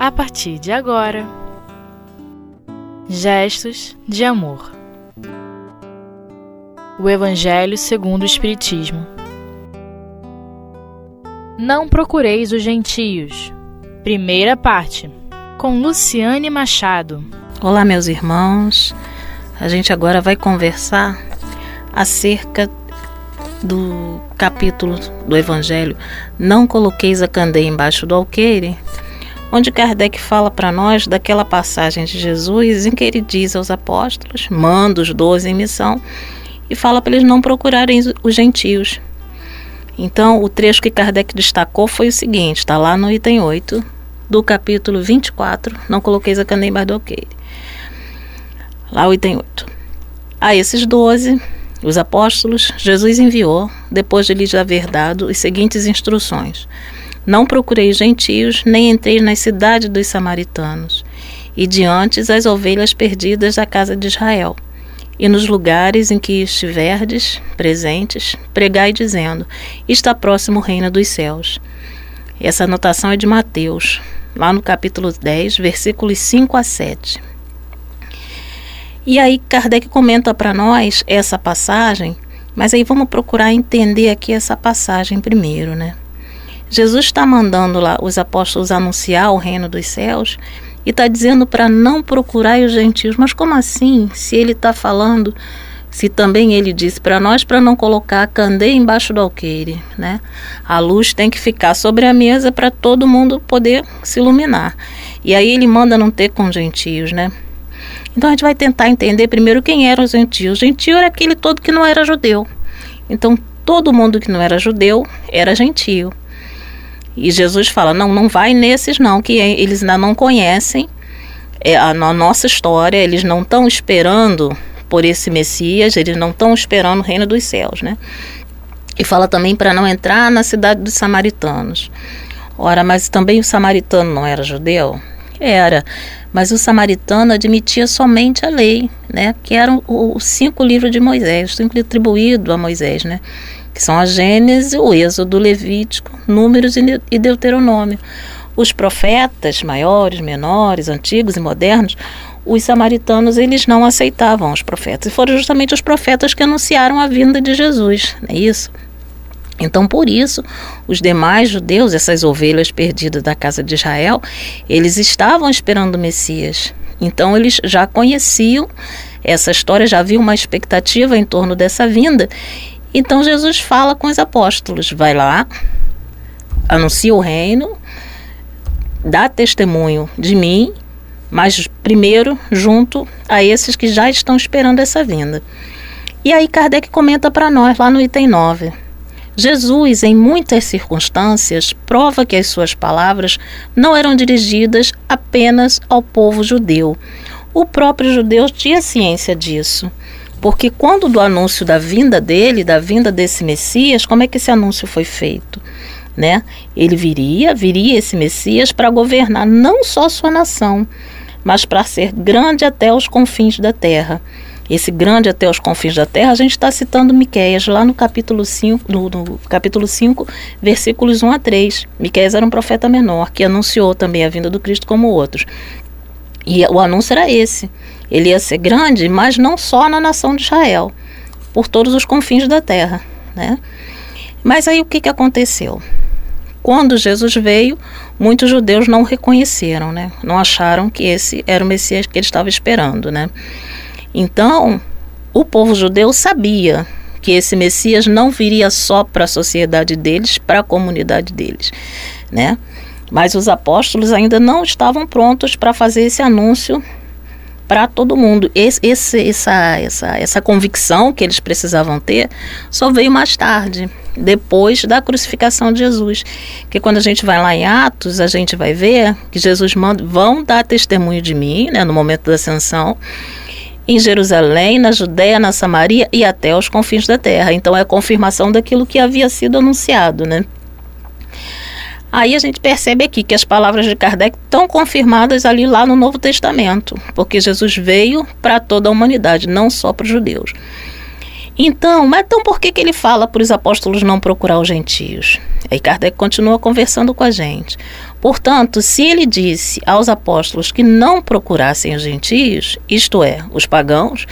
a partir de agora. Gestos de amor. O Evangelho segundo o Espiritismo. Não procureis os gentios. Primeira parte. Com Luciane Machado. Olá, meus irmãos. A gente agora vai conversar acerca do capítulo do Evangelho Não coloqueis a candeia embaixo do alqueire, onde Kardec fala para nós daquela passagem de Jesus em que ele diz aos apóstolos, manda os doze em missão e fala para eles não procurarem os gentios. Então, o trecho que Kardec destacou foi o seguinte: está lá no item 8 do capítulo 24, não embaixo do alqueire. Lá o item 8. A esses doze, os apóstolos, Jesus enviou, depois de lhes haver dado os seguintes instruções: Não procurei gentios, nem entrei nas cidades dos samaritanos, e diante as ovelhas perdidas da casa de Israel. E nos lugares em que estiverdes presentes, pregai dizendo: Está próximo o reino dos céus. Essa anotação é de Mateus, lá no capítulo 10, versículos 5 a 7. E aí Kardec comenta para nós essa passagem, mas aí vamos procurar entender aqui essa passagem primeiro, né? Jesus está mandando lá os apóstolos anunciar o reino dos céus e está dizendo para não procurar os gentios. Mas como assim? Se ele está falando, se também ele disse para nós para não colocar a candeia embaixo do alqueire, né? A luz tem que ficar sobre a mesa para todo mundo poder se iluminar. E aí ele manda não ter com gentios, né? Então a gente vai tentar entender primeiro quem eram os gentios. Gentio era aquele todo que não era judeu. Então todo mundo que não era judeu era gentio. E Jesus fala: não, não vai nesses não, que eles ainda não conhecem é, a, nossa história, eles não estão esperando por esse Messias, eles não estão esperando o reino dos céus, né? E fala também para não entrar na cidade dos samaritanos. Ora, mas também o samaritano não era judeu? Era, mas o samaritano admitia somente a lei, né? Que eram os cinco livros de Moisés, cinco livros atribuídos a Moisés, né? Que são a Gênesis, o Êxodo, Levítico, Números e Deuteronômio. Os profetas maiores, menores, antigos e modernos, os samaritanos eles não aceitavam os profetas. E foram justamente os profetas que anunciaram a vinda de Jesus, não é isso? Então, por isso, os demais judeus, essas ovelhas perdidas da casa de Israel, eles estavam esperando o Messias. Então, eles já conheciam essa história, já havia uma expectativa em torno dessa vinda. Então, Jesus fala com os apóstolos: vai lá, anuncia o reino, dá testemunho de mim, mas primeiro junto a esses que já estão esperando essa vinda. E aí, Kardec comenta para nós lá no item 9. Jesus, em muitas circunstâncias, prova que as suas palavras não eram dirigidas apenas ao povo judeu. O próprio judeu tinha ciência disso. Porque quando do anúncio da vinda dele, da vinda desse Messias, como é que esse anúncio foi feito? Né? Ele viria, viria esse Messias para governar não só sua nação, mas para ser grande até os confins da terra esse grande até os confins da terra, a gente está citando Miqueias lá no capítulo 5, no, no, capítulo 5, versículos 1 a 3. Miqueias era um profeta menor que anunciou também a vinda do Cristo como outros. E o anúncio era esse. Ele ia ser grande, mas não só na nação de Israel, por todos os confins da terra, né? Mas aí o que, que aconteceu? Quando Jesus veio, muitos judeus não reconheceram, né? Não acharam que esse era o Messias que ele estava esperando, né? Então, o povo judeu sabia que esse Messias não viria só para a sociedade deles, para a comunidade deles, né? Mas os apóstolos ainda não estavam prontos para fazer esse anúncio para todo mundo. Esse, esse, essa, essa, essa convicção que eles precisavam ter só veio mais tarde, depois da crucificação de Jesus. Que quando a gente vai lá em Atos, a gente vai ver que Jesus manda, vão dar testemunho de mim, né, no momento da ascensão, em Jerusalém, na Judéia, na Samaria e até os confins da terra. Então é a confirmação daquilo que havia sido anunciado, né? Aí a gente percebe aqui que as palavras de Kardec estão confirmadas ali lá no Novo Testamento, porque Jesus veio para toda a humanidade, não só para os judeus. Então, mas então por que, que ele fala para os apóstolos não procurar os gentios? Aí Kardec continua conversando com a gente. Portanto, se ele disse aos apóstolos que não procurassem os gentios, isto é, os pagãos,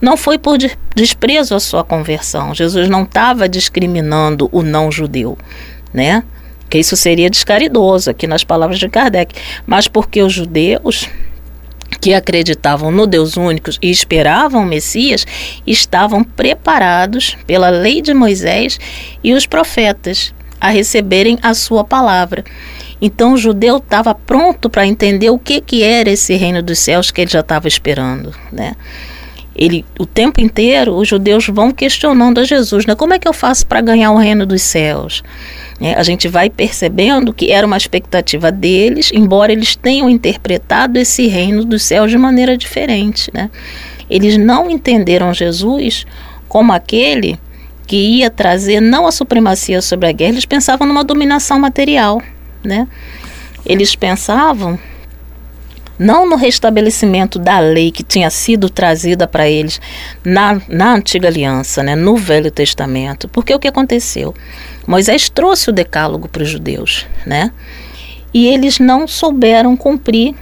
não foi por desprezo à sua conversão. Jesus não estava discriminando o não judeu, né? Que isso seria descaridoso aqui nas palavras de Kardec, mas porque os judeus que acreditavam no Deus único e esperavam o Messias estavam preparados pela lei de Moisés e os profetas a receberem a sua palavra. Então o judeu estava pronto para entender o que, que era esse reino dos céus que ele já estava esperando, né? Ele, o tempo inteiro, os judeus vão questionando a Jesus, né? Como é que eu faço para ganhar o reino dos céus? É, a gente vai percebendo que era uma expectativa deles, embora eles tenham interpretado esse reino dos céus de maneira diferente. Né? Eles não entenderam Jesus como aquele que ia trazer não a supremacia sobre a guerra, eles pensavam numa dominação material. Né? Eles pensavam não no restabelecimento da lei que tinha sido trazida para eles na, na antiga aliança, né, no Velho Testamento. Porque o que aconteceu? Moisés trouxe o decálogo para os judeus, né? E eles não souberam cumprir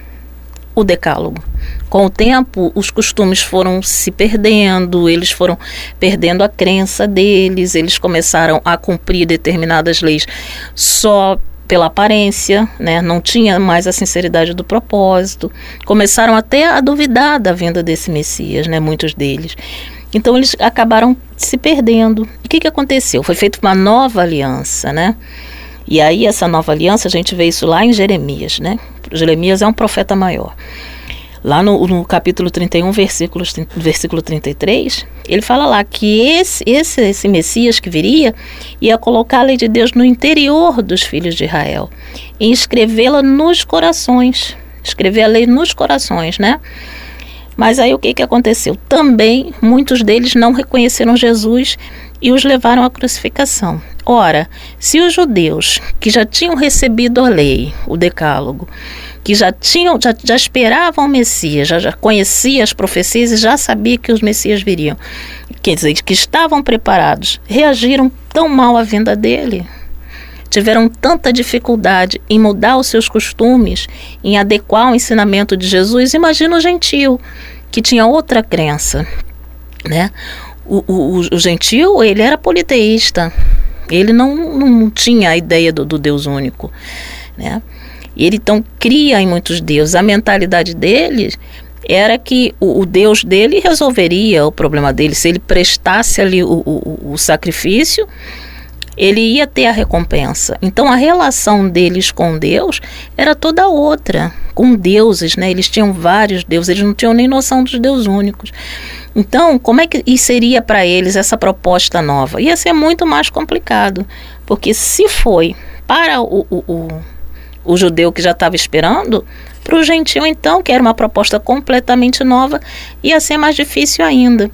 o decálogo. Com o tempo, os costumes foram se perdendo, eles foram perdendo a crença deles, eles começaram a cumprir determinadas leis só pela aparência, né? não tinha mais a sinceridade do propósito, começaram até a duvidar da vinda desse Messias, né? muitos deles. Então eles acabaram se perdendo. O que, que aconteceu? Foi feita uma nova aliança, né? E aí essa nova aliança, a gente vê isso lá em Jeremias, né? Jeremias é um profeta maior. Lá no, no capítulo 31, versículo, versículo 33, ele fala lá que esse, esse, esse Messias que viria ia colocar a lei de Deus no interior dos filhos de Israel e escrevê-la nos corações. Escrever a lei nos corações, né? Mas aí o que, que aconteceu? Também muitos deles não reconheceram Jesus e os levaram à crucificação. Ora, se os judeus que já tinham recebido a lei, o decálogo, que já tinham, já, já esperavam o Messias, já, já conheciam as profecias e já sabia que os Messias viriam, quer dizer, que estavam preparados, reagiram tão mal à vinda dele, tiveram tanta dificuldade em mudar os seus costumes, em adequar o ensinamento de Jesus, imagina o gentil, que tinha outra crença, né? O, o, o gentil, ele era politeísta, ele não, não tinha a ideia do, do Deus único, né? E ele então cria em muitos deuses. A mentalidade dele era que o, o, Deus dele resolveria o problema dele. Se ele prestasse ali o, o, o sacrifício, ele ia ter a recompensa. Então a relação deles com Deus era toda outra, com deuses, né? Eles tinham vários deuses, eles não tinham nem noção dos deuses únicos. Então, como é que seria para eles essa proposta nova? Ia ser muito mais complicado, porque se foi para o, o, o, o judeu que já estava esperando, para o gentil então, que era uma proposta completamente nova, ia ser mais difícil ainda.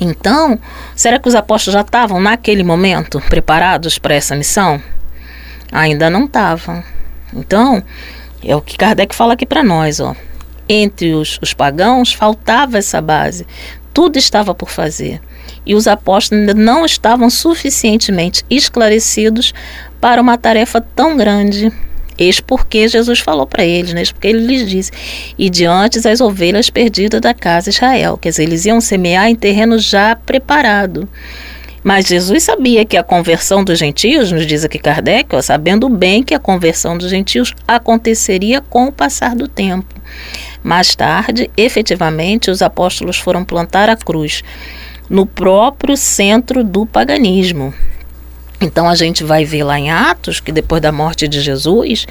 Então, será que os apóstolos já estavam naquele momento preparados para essa missão? Ainda não estavam. Então, é o que Kardec fala aqui para nós, ó. Entre os, os pagãos faltava essa base. Tudo estava por fazer. E os apóstolos ainda não estavam suficientemente esclarecidos para uma tarefa tão grande Eis porque Jesus falou para eles, né? Eis porque ele lhes disse: E diante as ovelhas perdidas da casa de Israel. Quer dizer, eles iam semear em terreno já preparado. Mas Jesus sabia que a conversão dos gentios, nos diz aqui Kardec, ó, sabendo bem que a conversão dos gentios aconteceria com o passar do tempo. Mais tarde, efetivamente, os apóstolos foram plantar a cruz no próprio centro do paganismo. Então a gente vai ver lá em Atos que depois da morte de Jesus,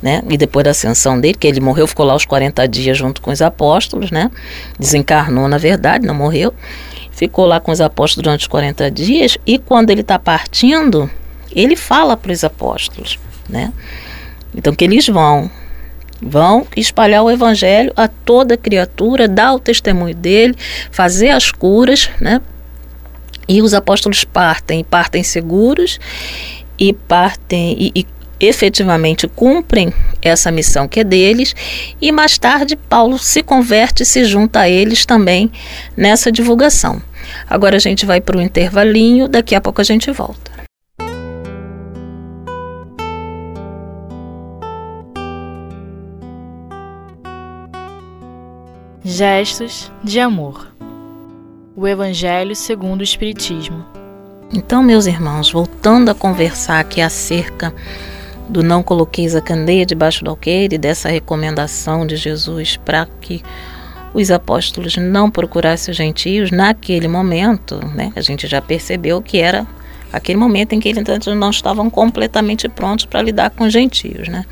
né, e depois da ascensão dele, que ele morreu, ficou lá os 40 dias junto com os apóstolos, né? Desencarnou na verdade, não morreu. Ficou lá com os apóstolos durante os 40 dias e quando ele está partindo, ele fala para os apóstolos, né? Então que eles vão vão espalhar o evangelho a toda criatura, dar o testemunho dele, fazer as curas, né? E os apóstolos partem, partem seguros e partem e, e efetivamente cumprem essa missão que é deles, e mais tarde Paulo se converte e se junta a eles também nessa divulgação. Agora a gente vai para o intervalinho, daqui a pouco a gente volta. Gestos de amor. O Evangelho segundo o Espiritismo. Então, meus irmãos, voltando a conversar aqui acerca do não coloqueis a candeia debaixo do alqueire, dessa recomendação de Jesus para que os apóstolos não procurassem os gentios naquele momento, né? A gente já percebeu que era aquele momento em que eles não estavam completamente prontos para lidar com os gentios, né?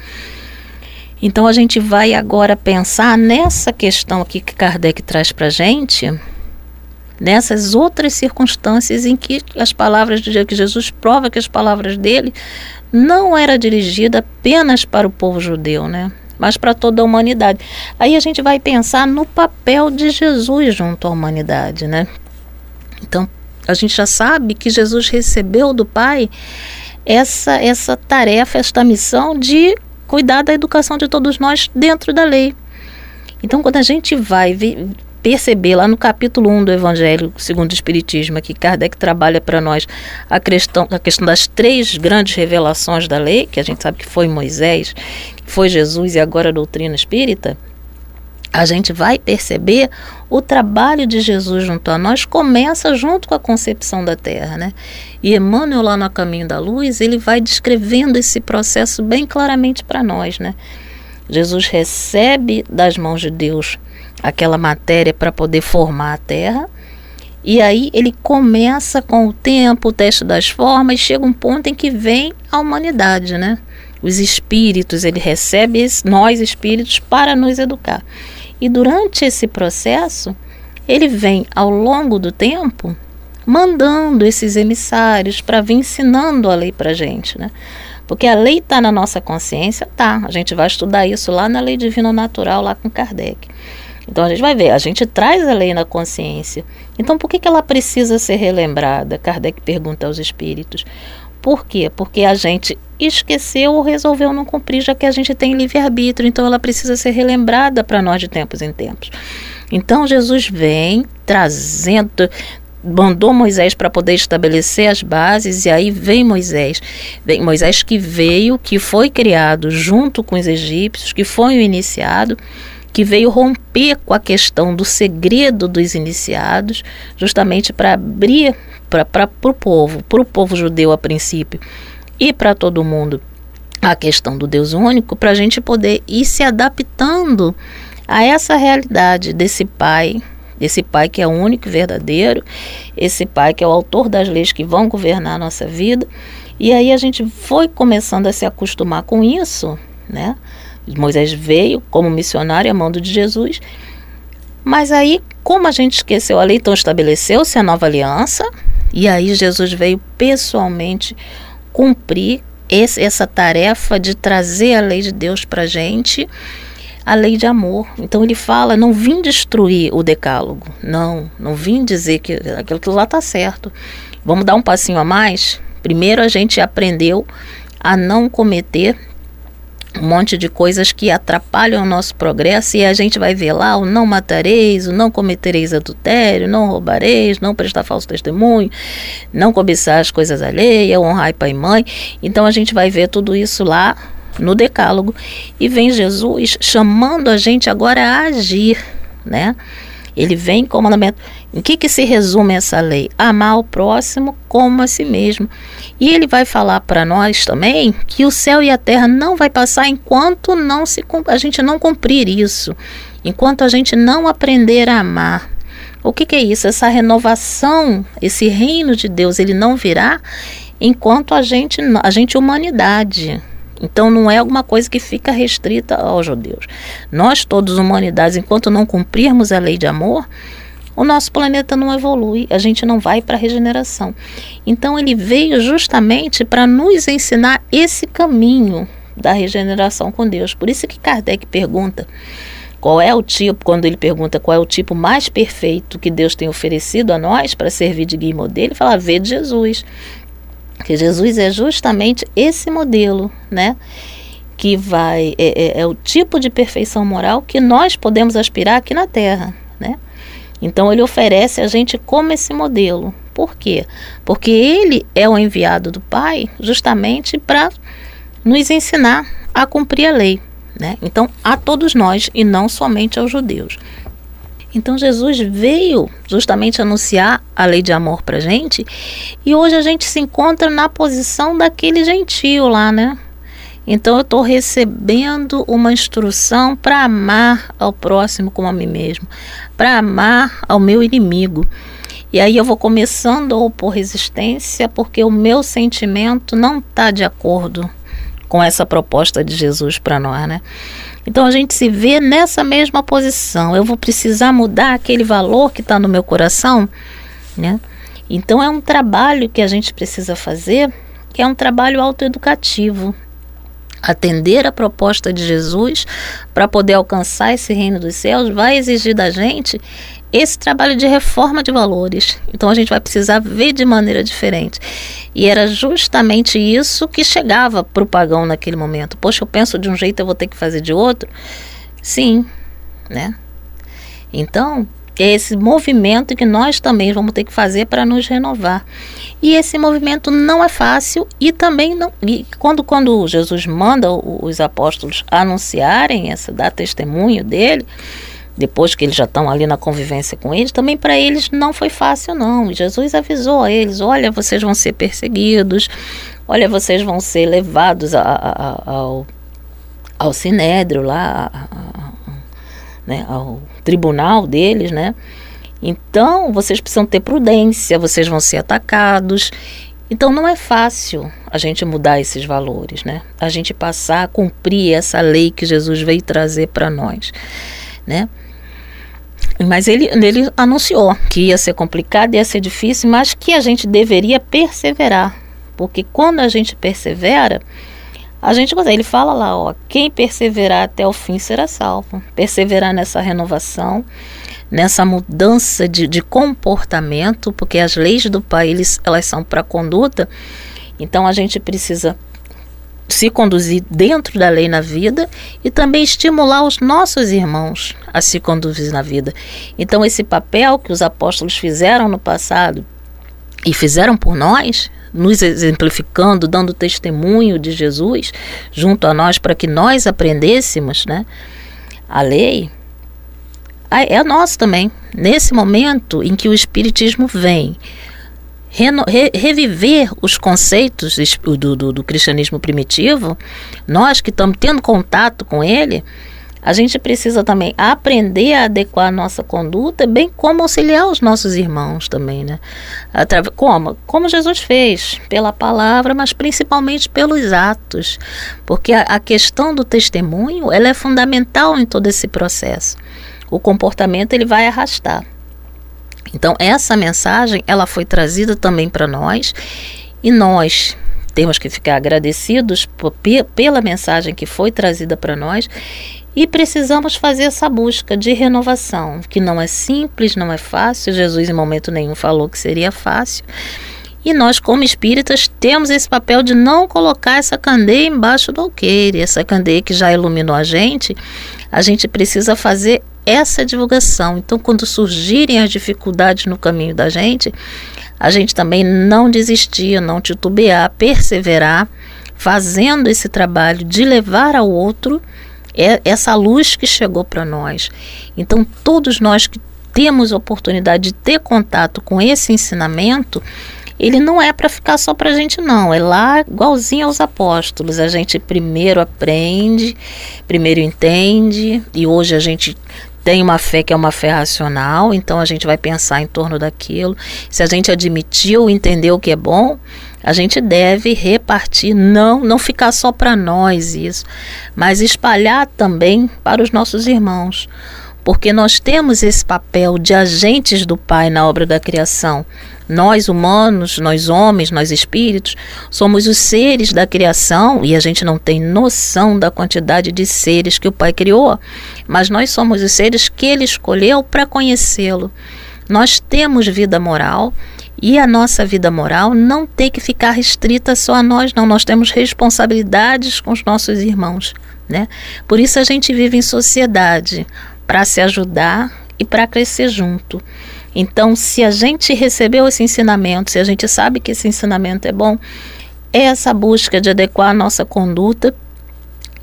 Então a gente vai agora pensar nessa questão aqui que Kardec traz para a gente, nessas outras circunstâncias em que as palavras de que Jesus prova que as palavras dele não era dirigida apenas para o povo judeu, né? Mas para toda a humanidade. Aí a gente vai pensar no papel de Jesus junto à humanidade, né? Então, a gente já sabe que Jesus recebeu do Pai essa essa tarefa, esta missão de cuidar da educação de todos nós dentro da lei. Então, quando a gente vai perceber lá no capítulo 1 do Evangelho segundo o Espiritismo, que Kardec trabalha para nós a questão, a questão das três grandes revelações da lei, que a gente sabe que foi Moisés, foi Jesus e agora a doutrina espírita, a gente vai perceber o trabalho de Jesus junto a nós começa junto com a concepção da Terra, né? E Emmanuel lá no Caminho da Luz, ele vai descrevendo esse processo bem claramente para nós, né? Jesus recebe das mãos de Deus aquela matéria para poder formar a Terra. E aí ele começa com o tempo, o teste das formas, chega um ponto em que vem a humanidade, né? Os espíritos, ele recebe nós espíritos para nos educar. E durante esse processo, ele vem ao longo do tempo mandando esses emissários para vir ensinando a lei para gente, né? Porque a lei está na nossa consciência, tá? A gente vai estudar isso lá na lei divina natural, lá com Kardec. Então a gente vai ver, a gente traz a lei na consciência. Então por que, que ela precisa ser relembrada? Kardec pergunta aos espíritos. Por quê? Porque a gente esqueceu ou resolveu não cumprir, já que a gente tem livre-arbítrio. Então ela precisa ser relembrada para nós de tempos em tempos. Então Jesus vem trazendo, mandou Moisés para poder estabelecer as bases e aí vem Moisés. Vem Moisés que veio, que foi criado junto com os egípcios, que foi o iniciado que veio romper com a questão do segredo dos iniciados, justamente para abrir para o povo, para o povo judeu a princípio, e para todo mundo a questão do Deus único, para a gente poder ir se adaptando a essa realidade desse Pai, desse Pai que é único e verdadeiro, esse Pai que é o autor das leis que vão governar a nossa vida. E aí a gente foi começando a se acostumar com isso, né? Moisés veio como missionário a mando de Jesus. Mas aí, como a gente esqueceu a lei, então estabeleceu-se a nova aliança. E aí Jesus veio pessoalmente cumprir esse, essa tarefa de trazer a lei de Deus para a gente, a lei de amor. Então ele fala: não vim destruir o decálogo, não, não vim dizer que aquilo que lá está certo. Vamos dar um passinho a mais? Primeiro a gente aprendeu a não cometer um monte de coisas que atrapalham o nosso progresso e a gente vai ver lá o não matareis, o não cometereis adultério, não roubareis, não prestar falso testemunho, não cobiçar as coisas alheias, honrar pai e mãe. Então a gente vai ver tudo isso lá no decálogo e vem Jesus chamando a gente agora a agir, né? Ele vem com o mandamento. Em que, que se resume essa lei? Amar o próximo como a si mesmo. E ele vai falar para nós também que o céu e a terra não vai passar enquanto não se a gente não cumprir isso, enquanto a gente não aprender a amar. O que, que é isso? Essa renovação, esse reino de Deus, ele não virá enquanto a gente, a gente humanidade, então não é alguma coisa que fica restrita aos judeus. Nós, todos humanidades, enquanto não cumprirmos a lei de amor, o nosso planeta não evolui, a gente não vai para a regeneração. Então ele veio justamente para nos ensinar esse caminho da regeneração com Deus. Por isso que Kardec pergunta qual é o tipo, quando ele pergunta qual é o tipo mais perfeito que Deus tem oferecido a nós para servir de guia e modelo, ele fala: vê de Jesus. Que Jesus é justamente esse modelo, né? Que vai é, é, é, o tipo de perfeição moral que nós podemos aspirar aqui na Terra, né? Então ele oferece a gente como esse modelo. Por quê? Porque ele é o enviado do Pai justamente para nos ensinar a cumprir a lei. Né? Então, a todos nós e não somente aos judeus. Então, Jesus veio justamente anunciar a lei de amor para gente e hoje a gente se encontra na posição daquele gentio lá, né? Então, eu estou recebendo uma instrução para amar ao próximo como a mim mesmo, para amar ao meu inimigo. E aí eu vou começando a opor resistência porque o meu sentimento não está de acordo com essa proposta de Jesus para nós, né? Então a gente se vê nessa mesma posição. Eu vou precisar mudar aquele valor que está no meu coração, né? Então é um trabalho que a gente precisa fazer, que é um trabalho autoeducativo. Atender a proposta de Jesus para poder alcançar esse reino dos céus vai exigir da gente esse trabalho de reforma de valores. Então a gente vai precisar ver de maneira diferente. E era justamente isso que chegava para o pagão naquele momento. Poxa, eu penso de um jeito, eu vou ter que fazer de outro? Sim, né? Então, é esse movimento que nós também vamos ter que fazer para nos renovar. E esse movimento não é fácil e também não. E quando, quando Jesus manda os apóstolos anunciarem essa, dar testemunho dele, depois que eles já estão ali na convivência com eles, também para eles não foi fácil, não. Jesus avisou a eles: olha, vocês vão ser perseguidos, olha, vocês vão ser levados a, a, a, ao, ao sinédrio lá, né, ao tribunal deles, né? Então, vocês precisam ter prudência, vocês vão ser atacados. Então não é fácil a gente mudar esses valores, né? A gente passar a cumprir essa lei que Jesus veio trazer para nós, né? Mas ele, ele anunciou que ia ser complicado, ia ser difícil, mas que a gente deveria perseverar. Porque quando a gente persevera, a gente consegue. Ele fala lá, ó, quem perseverar até o fim será salvo. Perseverar nessa renovação, nessa mudança de, de comportamento, porque as leis do eles, elas são para conduta. Então a gente precisa se conduzir dentro da lei na vida e também estimular os nossos irmãos a se conduzir na vida. Então, esse papel que os apóstolos fizeram no passado e fizeram por nós, nos exemplificando, dando testemunho de Jesus junto a nós para que nós aprendêssemos né, a lei, é nosso também. Nesse momento em que o Espiritismo vem re, reviver os conceitos do, do, do cristianismo primitivo, nós que estamos tendo contato com ele, a gente precisa também aprender a adequar a nossa conduta, bem como auxiliar os nossos irmãos também, né? Como? Como Jesus fez, pela palavra, mas principalmente pelos atos. Porque a, a questão do testemunho, ela é fundamental em todo esse processo. O comportamento, ele vai arrastar. Então essa mensagem ela foi trazida também para nós e nós temos que ficar agradecidos pela mensagem que foi trazida para nós e precisamos fazer essa busca de renovação, que não é simples, não é fácil. Jesus em momento nenhum falou que seria fácil. E nós, como espíritas, temos esse papel de não colocar essa candeia embaixo do alqueire, essa candeia que já iluminou a gente. A gente precisa fazer essa divulgação. Então, quando surgirem as dificuldades no caminho da gente, a gente também não desistir, não titubear, perseverar, fazendo esse trabalho de levar ao outro essa luz que chegou para nós. Então, todos nós que temos oportunidade de ter contato com esse ensinamento, ele não é para ficar só para a gente, não. É lá igualzinho aos apóstolos. A gente primeiro aprende, primeiro entende, e hoje a gente tem uma fé que é uma fé racional, então a gente vai pensar em torno daquilo. Se a gente admitiu, entendeu o que é bom, a gente deve repartir, não, não ficar só para nós isso, mas espalhar também para os nossos irmãos. Porque nós temos esse papel de agentes do Pai na obra da criação. Nós humanos, nós homens, nós espíritos, somos os seres da criação e a gente não tem noção da quantidade de seres que o Pai criou, mas nós somos os seres que ele escolheu para conhecê-lo. Nós temos vida moral e a nossa vida moral não tem que ficar restrita só a nós, não. Nós temos responsabilidades com os nossos irmãos, né? Por isso a gente vive em sociedade para se ajudar e para crescer junto. Então, se a gente recebeu esse ensinamento, se a gente sabe que esse ensinamento é bom, é essa busca de adequar a nossa conduta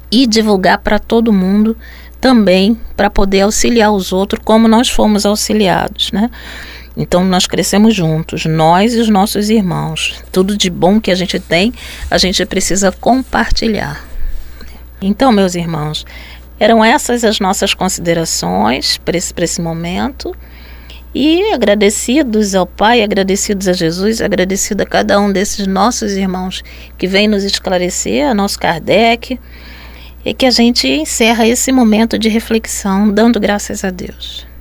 e divulgar para todo mundo também para poder auxiliar os outros como nós fomos auxiliados, né? Então nós crescemos juntos, nós e os nossos irmãos. Tudo de bom que a gente tem, a gente precisa compartilhar. Então, meus irmãos, eram essas as nossas considerações para esse, esse momento. E agradecidos ao Pai, agradecidos a Jesus, agradecido a cada um desses nossos irmãos que vem nos esclarecer, a nosso Kardec, e que a gente encerra esse momento de reflexão dando graças a Deus.